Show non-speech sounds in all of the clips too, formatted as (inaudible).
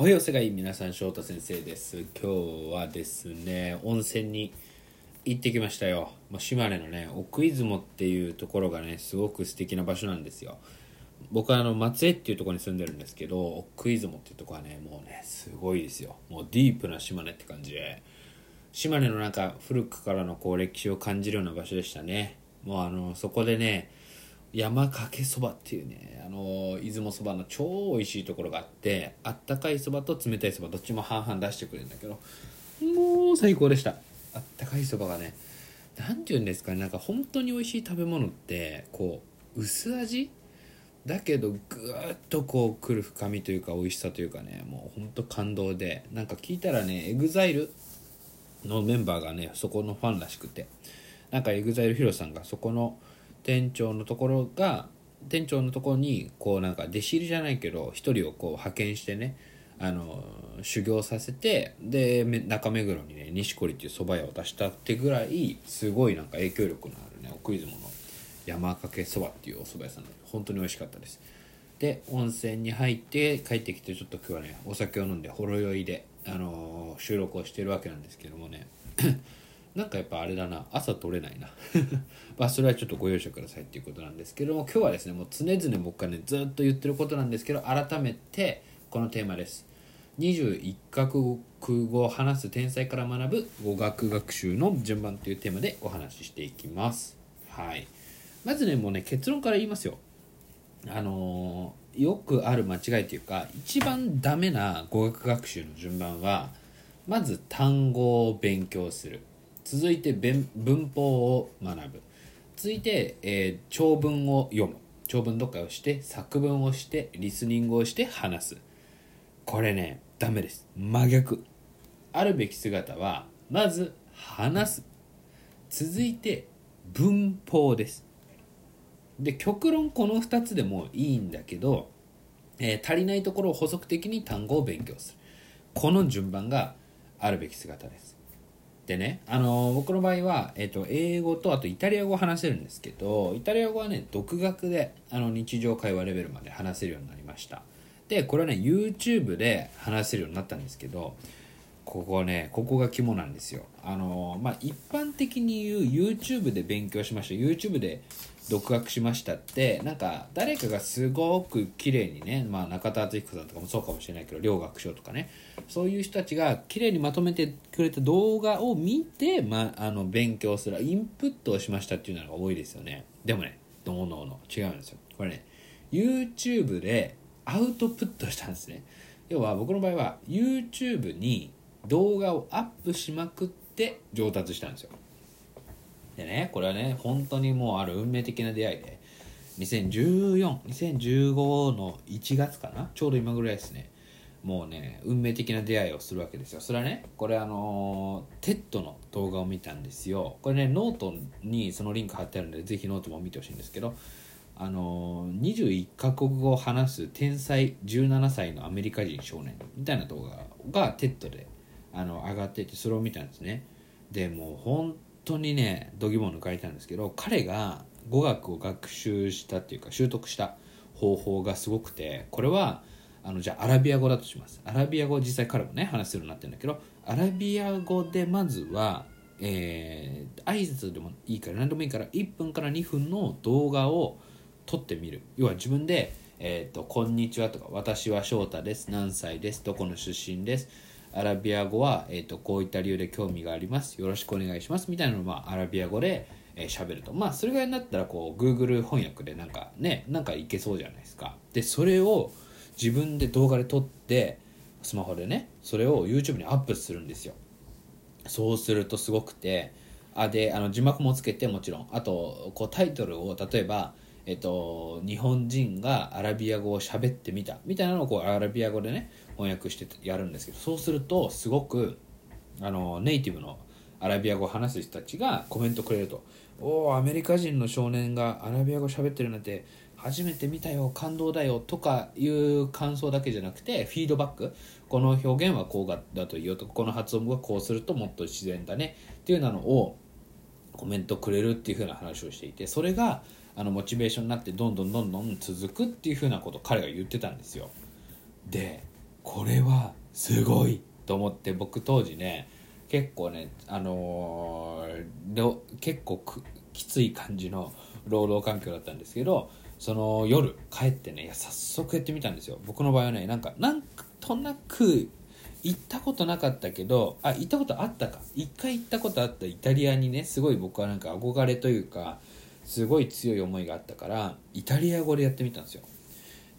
おはようせがいい皆さん翔太先生です。今日はですね温泉に行ってきましたよ、ま、島根のね奥出雲っていうところがねすごく素敵な場所なんですよ。僕はあの松江っていうとこに住んでるんですけど奥出雲っていうとこはねもうねすごいですよ。もうディープな島根って感じで。島根のなんか古くからのこう歴史を感じるような場所でしたね。もうあのそこでね山かけそばっていうねあの出雲そばの超美味しいところがあってあったかいそばと冷たいそばどっちも半々出してくれるんだけどもう最高でした。あったかいそばがね何て言うんですかねなんか本当に美味しい食べ物ってこう薄味？だけどぐーっとこうくる深みというか美味しさというかねもうほんと感動でなんか聞いたらね EXILE のメンバーがねそこのファンらしくてなんか EXILE ヒロさんがそこの店長のところが店長のところにこうなんか弟子入りじゃないけど一人をこう派遣してねあの修行させてで中目黒にね錦織っていう蕎麦屋を出したってぐらいすごいなんか影響力のあるね奥出雲の山かけそばっていうお蕎麦屋さんで本当に美味しかったです。で温泉に入って帰ってきてちょっと今日はねお酒を飲んでほろ酔いで、あの、収録をしてるわけなんですけどもね。なんかやっぱあれだな。朝取れないな。(laughs) まあそれはちょっとご容赦くださいっていうことなんですけども今日はですねもう常々僕がねずっと言ってることなんですけど改めてこのテーマです。21カ国語を話す天才から学ぶ語学学習の順番というテーマでお話ししていきます。はい。まずねもうね結論から言いますよ。あのー、よくある間違いというか一番ダメな語学学習の順番はまず単語を勉強する。続いて文法を学ぶ。続いて、えー、長文を読む。長文読解をして作文をしてリスニングをして話す。これねダメです。真逆。あるべき姿はまず話す。続いて文法です。で極論この2つでもいいんだけど、えー、足りないところを補足的に単語を勉強する。この順番があるべき姿です。でね、あの僕の場合は、えーと、英語とあとイタリア語を話せるんですけどイタリア語はね独学であの日常会話レベルまで話せるようになりました。でこれはね YouTube で話せるようになったんですけどここねここが肝なんですよ。あのまあ一般的に言う YouTube で勉強しました。YouTube で独学しましたってなんか誰かがすごく綺麗にね、まあ、中田敦彦さんとかもそうかもしれないけど両学長とかねそういう人たちが綺麗にまとめてくれた動画を見て、まあ、あの勉強するインプットをしましたっていうのが多いですよね。でもねどうのの違うんですよ。これね YouTube でアウトプットしたんですね。要は僕の場合は YouTube に動画をアップしまくって上達したんですよ。でねこれはね本当にもうある運命的な出会いで20142015の1月かなちょうど今ぐらいですね。もうね運命的な出会いをするわけですよ。それはねこれあの TED の動画を見たんですよ。これねノートにそのリンク貼ってあるんでぜひノートも見てほしいんですけどあの21カ国語を話す天才17歳のアメリカ人少年みたいな動画が TED であの上がっていてそれを見たんですね。でもう本当にね度肝を抜かれたんですけど彼が語学を学習したっていうか習得した方法がすごくてこれはあのじゃあアラビア語だとします。アラビア語実際彼もね話せるようになってるんだけどアラビア語でまずはえー、挨拶でもいいから何でもいいから1分から2分の動画を撮ってみる。要は自分で「えーと、こんにちは」とか「私は翔太です。何歳です。どこの出身です」アラビア語は、えーと、こういった理由で興味があります。よろしくお願いしますみたいなのを、まあ、アラビア語で喋、えー、ると。まあそれぐらいになったらこう Google 翻訳でなんかねなんかいけそうじゃないですか。でそれを自分で動画で撮ってスマホでねそれを YouTube にアップするんですよ。そうするとすごくてあであの字幕もつけてもちろん。あとこうタイトルを例えばえっと、日本人がアラビア語を喋ってみた。みたいなのをこうアラビア語でね翻訳してやるんですけど。そうするとすごくあのネイティブのアラビア語を話す人たちがコメントくれると「おおアメリカ人の少年がアラビア語喋ってるなんて初めて見たよ感動だよ」とかいう感想だけじゃなくてフィードバック。この表現はこうだといいよとかこの発音はこうするともっと自然だねっていうなのをコメントくれるっていうふうな話をしていてそれがあのモチベーションになってどんどんどんどん続くっていうふうなことを彼が言ってたんですよ。でこれはすごいと思って僕当時ね結構ねあのー、結構きつい感じの労働環境だったんですけどその夜帰ってね早速やってみたんですよ。僕の場合はねなんかなんとなく行ったことなかったけどあ行ったことあったか。一回行ったことあったイタリアにねすごい僕はなんか憧れというかすごい強い思いがあったからイタリア語でやってみたんですよ。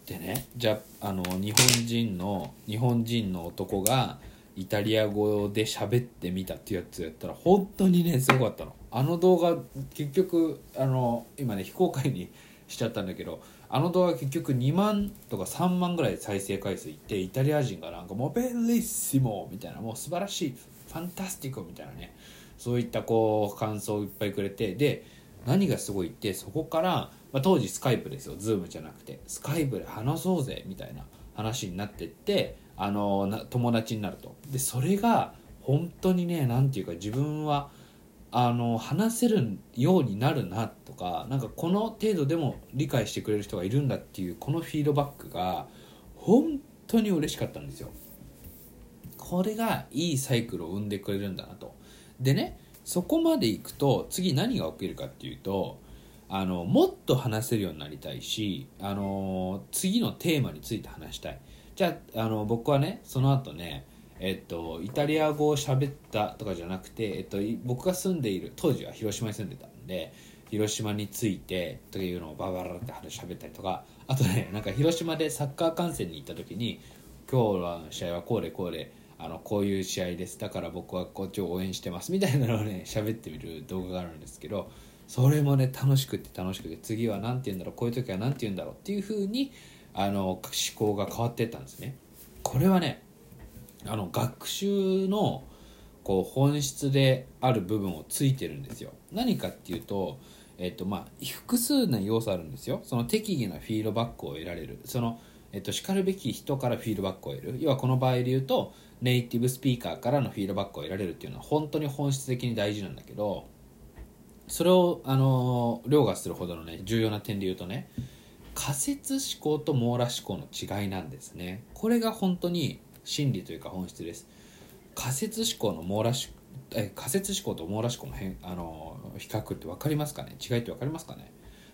でねじゃあの日本人の日本人の男がイタリア語で喋ってみたっていうやつやったら本当にねすごかったの。あの動画結局あの今ね非公開にしちゃったんだけどあの動画結局2万とか3万ぐらい再生回数いってイタリア人がなんかもう bellissimo みたいなもう素晴らしい fantastico みたいなねそういったこう感想をいっぱいくれてで何がすごいってそこから、まあ、当時スカイプですよズームじゃなくてスカイプで話そうぜみたいな話になってってあのな友達になるとでそれが本当にね何て言うか自分はあの話せるようになるなとかなんかこの程度でも理解してくれる人がいるんだっていうこのフィードバックが本当に嬉しかったんですよ。これがいいサイクルを生んでくれるんだなと。でねそこまでいくと次何が起きるかっていうとあのもっと話せるようになりたいしあの次のテーマについて話したい。じゃああの僕はねその後ねえっと、イタリア語を喋ったとかじゃなくて、えっと、僕が住んでいる当時は広島に住んでたんで広島についてというのをババラって話喋ったりとかあとねなんか広島でサッカー観戦に行った時に今日の試合はこうでこうであのこういう試合です。だから僕はこっちを応援してます。みたいなのをね (laughs) 喋ってみる動画があるんですけどそれもね楽しくて楽しくて次は何て言うんだろうこういう時は何て言うんだろうっていう風にあの思考が変わってったんですね。これはねあの学習のこう本質である部分をついてるんですよ。何かっていうとえっとまあ複数の要素あるんですよ。その適宜なフィードバックを得られる。そのえっと、しかるべき人からフィードバックを得る。要はこの場合で言うとネイティブスピーカーからのフィードバックを得られるっていうのは本当に本質的に大事なんだけどそれをあの凌駕するほどのね重要な点で言うとね仮説思考と網羅思考の違いなんですね。これが本当に真理というか本質です。仮説思考の網羅思え仮説思考と網羅思考の変あの比較って分かりますかね？違いって分かりますかね？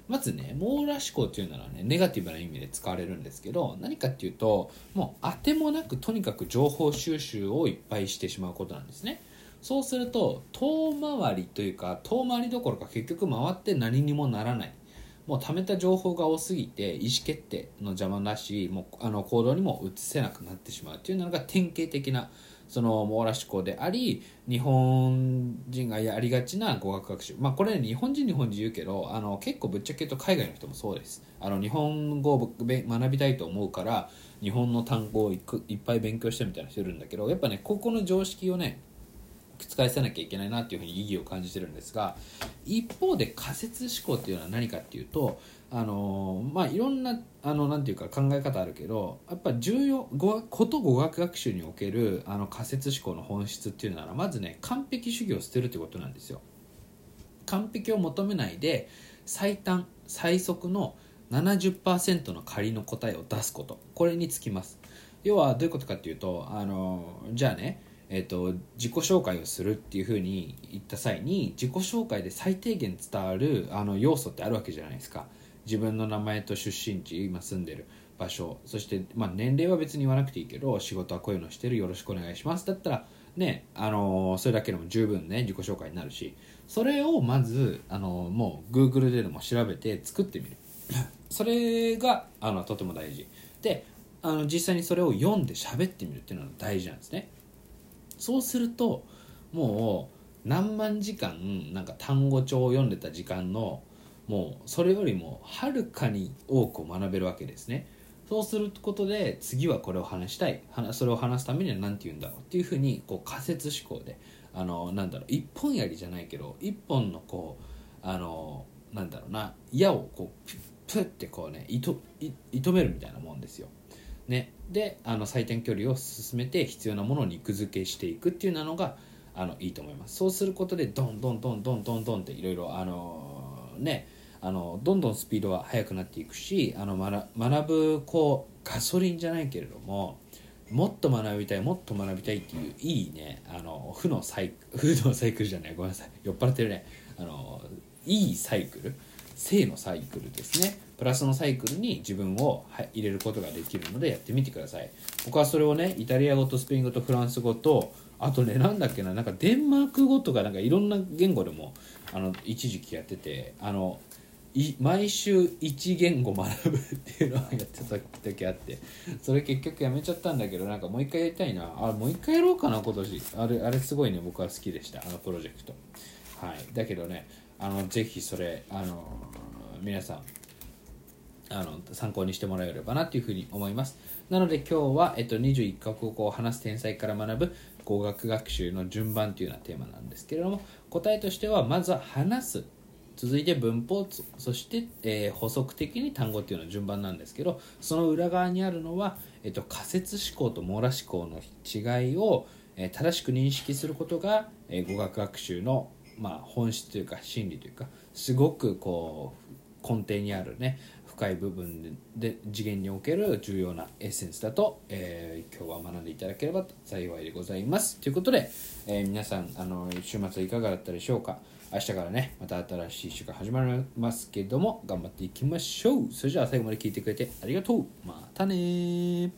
まずね網羅思考っていうのはねネガティブな意味で使われるんですけど何かっていうともう当てもなくとにかく情報収集をいっぱいしてしまうことなんですね。そうすると遠回りというか遠回りどころか結局回って何にもならない。もう貯めた情報が多すぎて意思決定の邪魔だしもうあの行動にも移せなくなってしまうっていうのが典型的なその網羅思考であり日本人がやりがちな語学学習。まあこれ、日本人日本人言うけどあの結構ぶっちゃけ言うと海外の人もそうです。あの日本語を学びたいと思うから日本の単語をいっぱい勉強してみたいな人いるんだけどやっぱねここの常識をね覆さなきゃいけないなっていうふうに意義を感じてるんですが一方で仮説思考っていうのは何かっていうとあのまあいろんなあのなんていうか考え方あるけどやっぱ重要こと語学学習におけるあの仮説思考の本質っていうのはまずね完璧主義を捨てるってことなんですよ。完璧を求めないで最短最速の70%の仮の答えを出すことこれにつきます要はどういうことかっていうとあのじゃあねえーと、自己紹介をするっていうふうに言った際に自己紹介で最低限伝わるあの要素ってあるわけじゃないですか。自分の名前と出身地今住んでる場所。そして、まあ、年齢は別に言わなくていいけど仕事はこういうのしてるよろしくお願いしますだったらねあのー、それだけでも十分ね自己紹介になるし。それをまず、あのー、もう Google ででも調べて作ってみる。(clears throat) それがあのとても大事。であの実際にそれを読んで喋ってみるっていうのが大事なんですね。そうするともう何万時間なんか単語帳を読んでた時間のもうそれよりもはるかに多く学べるわけですね。そうすることで次はこれを話したい。それを話すためには何て言うんだろうっていうふうにこう仮説思考であのなんだろう一本槍じゃないけど一本のこうあのなんだろうな矢をこうプッてこうねいといめるみたいなもんですよ。ね、であの採点距離を進めて必要なものを肉付けしていくっていうのがあのいいと思います。そうすることでどんどんどんどんどんどんっていろいろあのねあのどんどんスピードは速くなっていくしあの学ぶこうガソリンじゃないけれどももっと学びたいもっと学びたいっていういいねあの負のサイ (laughs) 負のサイクルじゃない。ごめんなさい。酔っ払ってるね。あのいいサイクル。正のサイクルですね。プラスのサイクルに自分を入れることができるのでやってみてください。僕はそれをねイタリア語とスペイン語とフランス語とあとねなんだっけななんかデンマーク語とかなんかいろんな言語でもあの一時期やっててあの毎週1言語学ぶっていうのをやってた時あってそれ結局やめちゃったんだけどなんかもう一回やりたいな。あもう一回やろうかな今年。あれあれすごいね僕は好きでした。あのプロジェクト。はい。だけどねあのぜひそれあの皆さんあの参考にしてもらえればなというふうに思います。なので今日は、えっと、21カ国語を話す天才から学ぶ語学学習の順番というようなテーマなんですけれども答えとしてはまずは話す。続いて文法そして、えー、補足的に単語っていうのは順番なんですけどその裏側にあるのは、えっと、仮説思考と網羅思考の違いを、えー、正しく認識することが、えー、語学学習の、まあ、本質というか心理というかすごくこう根底にあるね深い部分で次元における重要なエッセンスだと、えー、今日は学んでいただければ幸いでございます。ということで、えー、皆さんあの週末いかがだったでしょうか？明日からねまた新しい週が始まりますけども頑張っていきましょう。それじゃあ最後まで聞いてくれてありがとう。またね